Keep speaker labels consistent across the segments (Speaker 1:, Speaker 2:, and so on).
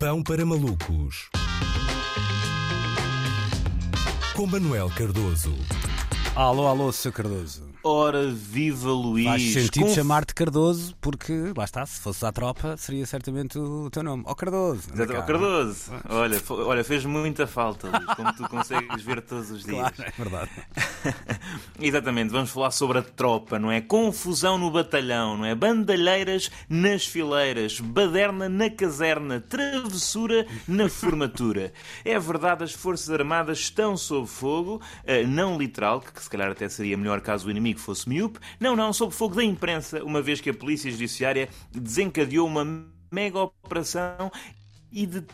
Speaker 1: Pão para malucos. Com Manuel Cardoso.
Speaker 2: Alô, alô, Sr. Cardoso.
Speaker 3: Ora, viva Luís!
Speaker 2: Faz sentido
Speaker 3: Com-
Speaker 2: chamar-te Cardoso, porque, lá está, se fosse à tropa, seria certamente o teu nome. Ó Cardoso. anda
Speaker 3: Exato,
Speaker 2: cá.
Speaker 3: oh, Cardoso, olha, olha, fez muita falta, Luís, como tu consegues ver todos os dias.
Speaker 2: Claro, é verdade.
Speaker 3: Exatamente, vamos falar sobre a tropa, não é? Confusão no batalhão, não é? Bandalheiras nas fileiras, baderna na caserna, travessura na formatura. É verdade, as Forças Armadas estão sob fogo, eh, não literal, que se calhar até seria melhor caso o inimigo fosse miúpe, não, não, sob fogo da imprensa, uma vez que a Polícia Judiciária desencadeou uma mega operação e de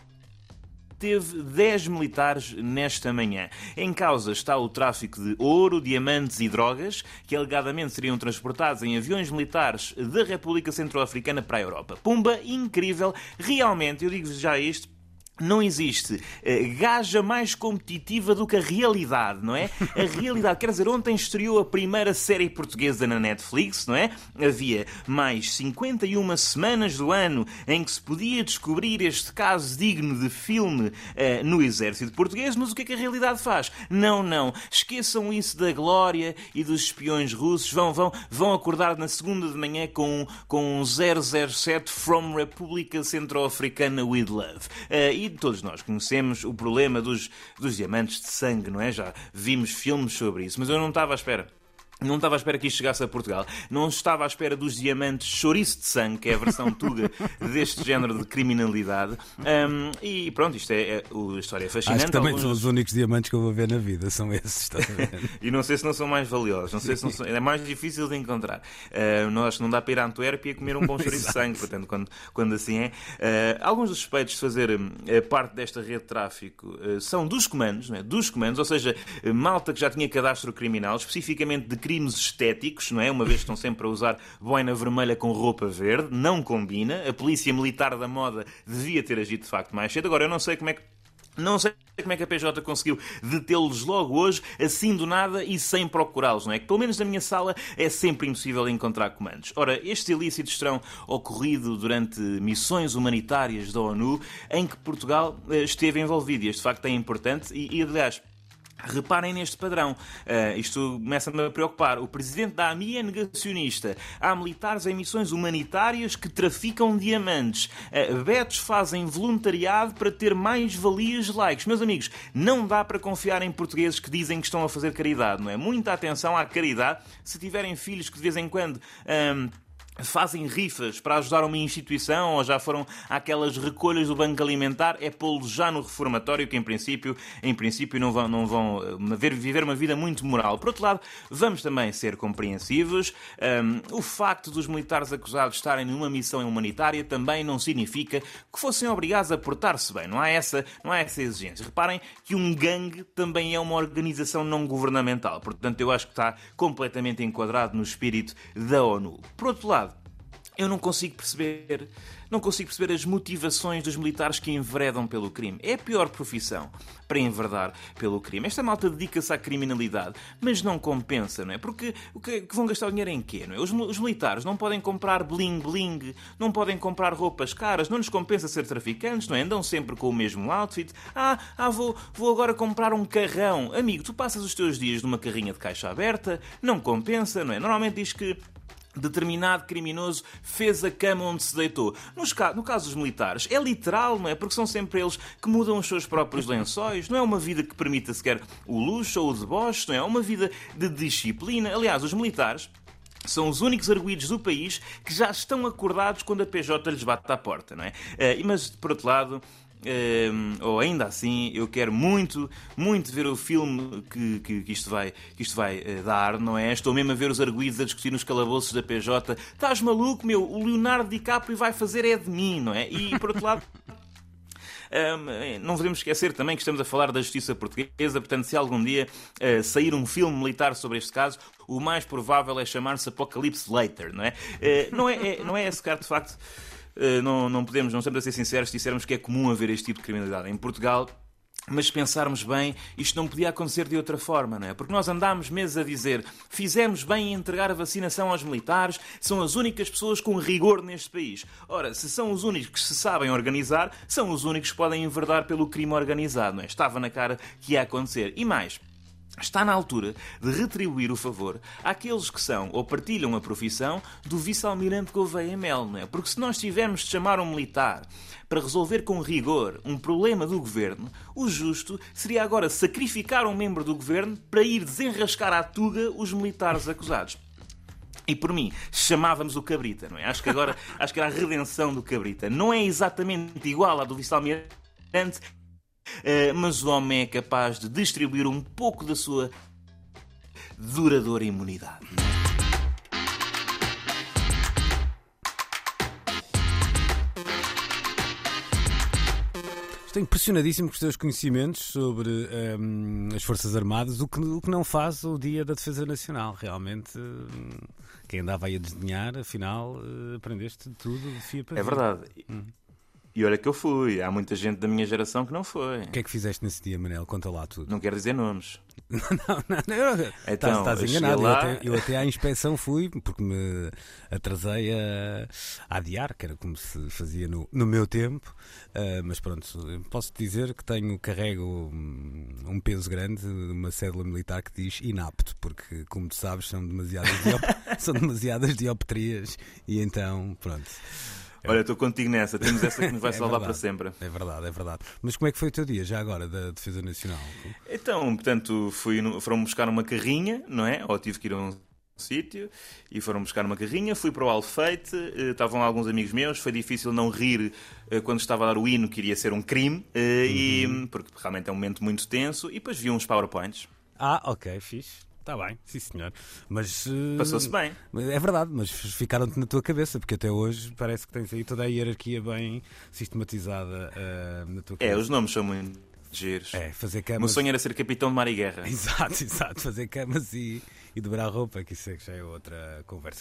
Speaker 3: teve 10 militares nesta manhã. Em causa está o tráfico de ouro, diamantes e drogas, que alegadamente seriam transportados em aviões militares da República Centro-Africana para a Europa. Pumba, incrível, realmente, eu digo já isto. Não existe eh, gaja mais competitiva do que a realidade, não é? A realidade, quer dizer, ontem estreou a primeira série portuguesa na Netflix, não é? Havia mais 51 semanas do ano em que se podia descobrir este caso digno de filme eh, no exército português, mas o que é que a realidade faz? Não, não. Esqueçam isso da glória e dos espiões russos. Vão, vão, vão acordar na segunda de manhã com, com um 007 From República Centro-Africana with Love. Eh, todos nós conhecemos o problema dos, dos diamantes de sangue, não é? Já vimos filmes sobre isso, mas eu não estava à espera. Não estava à espera que isto chegasse a Portugal. Não estava à espera dos diamantes chouriço de sangue, que é a versão tuga deste género de criminalidade. Ahm, e pronto, isto é, é- a história é fascinante.
Speaker 2: Acho que também
Speaker 3: Alguns-
Speaker 2: são os únicos diamantes que eu vou ver na vida, são esses, ver?
Speaker 3: e não sei se não são mais valiosos, não sei se não são, é mais difícil de encontrar. Uh, não, acho que não dá para ir à Antuérpia comer um bom chouriço de sangue, portanto, quando, quando assim é. Uh, alguns dos suspeitos de fazer uh, parte desta rede de tráfico uh, são dos comandos, é? dos comandos, ou seja, malta que já tinha cadastro criminal, especificamente de crimes estéticos, não é? Uma vez que estão sempre a usar boina vermelha com roupa verde, não combina. A polícia militar da moda devia ter agido de facto mais cedo. Agora, eu não sei como é que não sei como é que a PJ conseguiu detê-los logo hoje, assim do nada e sem procurá-los, não é? Que pelo menos na minha sala é sempre impossível encontrar comandos. Ora, estes ilícitos terão ocorrido durante missões humanitárias da ONU em que Portugal eh, esteve envolvido. E este facto é importante e, e aliás, Reparem neste padrão. Uh, isto começa-me a preocupar. O presidente da AMI é negacionista. Há militares em missões humanitárias que traficam diamantes. Uh, betos fazem voluntariado para ter mais valias likes. Meus amigos, não dá para confiar em portugueses que dizem que estão a fazer caridade, não é? Muita atenção à caridade. Se tiverem filhos que de vez em quando. ahm, fazem rifas para ajudar uma instituição ou já foram àquelas recolhas do banco alimentar, é pô-los já no reformatório que em princípio, em princípio não vão, não vão eh, ver- viver uma vida muito moral. Por outro lado, vamos também ser compreensivos. Ahm, o facto dos militares acusados estarem numa missão humanitária também não significa que fossem obrigados a portar-se bem. Não há, essa, não há essa exigência. Reparem que um gangue também é uma organização não governamental. Portanto, eu acho que está completamente enquadrado no espírito da ONU. Por outro lado, eu não consigo perceber, não consigo perceber as motivações dos militares que enveredam pelo crime. É a pior profissão para enverdar pelo crime. Esta malta dedica-se à criminalidade, mas não compensa, não é? Porque o que, vão gastar o dinheiro em quê, não é? Os, os militares não podem comprar bling-bling, não podem comprar roupas caras, não lhes compensa ser traficantes, não é? Andam sempre com o mesmo outfit. Ah, ah vou, vou agora comprar um carrão. Amigo, tu passas os teus dias numa carrinha de caixa aberta, não compensa, não é? Normalmente diz que determinado criminoso fez a cama onde se deitou. Nos no caso dos militares, é literal, não é? Porque são sempre eles que mudam os seus próprios lençóis. Não é uma vida que permita sequer o luxo ou o deboche, não é? É uma vida de disciplina. Aliás, os militares. São os únicos arguídos do país que já estão acordados quando a PJ lhes bate à porta, não é? Eh, mas, por outro lado, Ehm, ou ainda assim, eu quero muito, muito ver o filme que, que, que isto vai, que isto vai eh, dar, não é? Estou mesmo a ver os arguídos a discutir nos calabouços da PJ. Estás maluco, meu? O Leonardo DiCaprio vai fazer é de mim, não é? E por outro lado. Hum, não podemos esquecer também que estamos a falar da justiça portuguesa, portanto, se algum dia eh, sair um filme militar sobre este caso, o mais provável é chamar-se Apocalipse Later, não é? Eh, não, é, é- não é esse cara, de facto, eh, não, não podemos, não estamos a ser sinceros se dissermos que é comum haver este tipo de criminalidade. Em Portugal, Mas pensarmos bem, isto não podia acontecer de outra forma, não é? Porque nós andámos meses a dizer fizemos bem em entregar a vacinação aos militares, são as únicas pessoas com rigor neste país. Ora, se são os únicos que se sabem organizar, são os únicos que podem enverdar pelo crime organizado, não é? Estava na cara que ia acontecer. E mais, Está na altura de retribuir o favor àqueles que são ou partilham a profissão do vice-almirante Gouveia Mel, não é? Porque se nós tivermos de chamar um militar para resolver com rigor um problema do governo, o justo seria agora sacrificar um membro do governo para ir desenrascar à tuga os militares acusados. E por mim, chamávamos o Cabrita, não é? Acho que agora, acho que era a redenção do Cabrita. Não é exatamente igual à do vice-almirante, mas o homem é capaz de distribuir um pouco da sua duradoura imunidade.
Speaker 2: Estou impressionadíssimo com os teus conhecimentos sobre hum, as Forças Armadas, o que, o que não faz o Dia da Defesa Nacional. Realmente, hum, quem andava aí a desenhar, afinal, eh, aprendeste tudo de fia para
Speaker 3: É verdade. E olha que eu fui. Há muita gente da minha geração que não foi.
Speaker 2: O que é que fizeste nesse dia, Manel? Conta lá tudo.
Speaker 3: Não quero dizer nomes.
Speaker 2: Não, não, não.
Speaker 3: Então,
Speaker 2: estás, enganado. Eu
Speaker 3: lá-
Speaker 2: até, eu até à inspeção fui, porque me atrasei a, a adiar, que era como se fazia no, no meu tempo. Ah, mas pronto, posso dizer que tenho, carrego um, um peso grande, uma cédula militar que diz inapto, porque, como tu sabes, são demasiadas, diop- são demasiadas dioptrias e então, pronto.
Speaker 3: Olha, estou contigo nessa. Temos essa que nos vai
Speaker 2: É
Speaker 3: salvar para sempre.
Speaker 2: É verdade, é verdade. Mas como é que foi o teu dia, já agora, da Defesa Nacional?
Speaker 3: Então, portanto, fui no- foram buscar uma carrinha, não é? Ou tive que ir a um sítio e foram buscar uma carrinha. Fui para o Alfeite, eh, estavam alguns amigos meus. Foi difícil não rir eh, quando estava a dar o hino, que iria ser um crime, eh, e, porque realmente é um momento muito tenso. E depois vi uns PowerPoints.
Speaker 2: Ah, ok, fixe. Está bem, sim senhor. Mas. eh,
Speaker 3: Passou-se bem.
Speaker 2: É verdade, mas ficaram-te na tua cabeça, porque até hoje parece que tens aí toda a hierarquia bem sistematizada eh, na tua
Speaker 3: É,
Speaker 2: cabeça.
Speaker 3: os nomes são muito giros.
Speaker 2: É, fazer
Speaker 3: O meu
Speaker 2: camas.
Speaker 3: sonho era ser capitão de mar e guerra.
Speaker 2: Exato, exato. Fazer camas e, e dobrar roupa, que isso é que já é outra conversa.